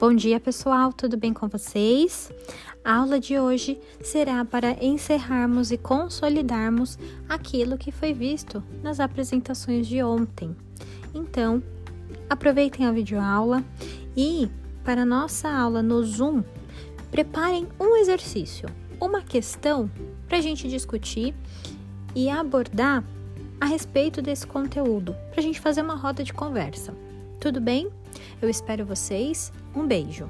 Bom dia, pessoal, tudo bem com vocês? A aula de hoje será para encerrarmos e consolidarmos aquilo que foi visto nas apresentações de ontem. Então, aproveitem a videoaula e, para nossa aula no Zoom, preparem um exercício, uma questão para a gente discutir e abordar a respeito desse conteúdo, para a gente fazer uma roda de conversa. Tudo bem? Eu espero vocês. Um beijo.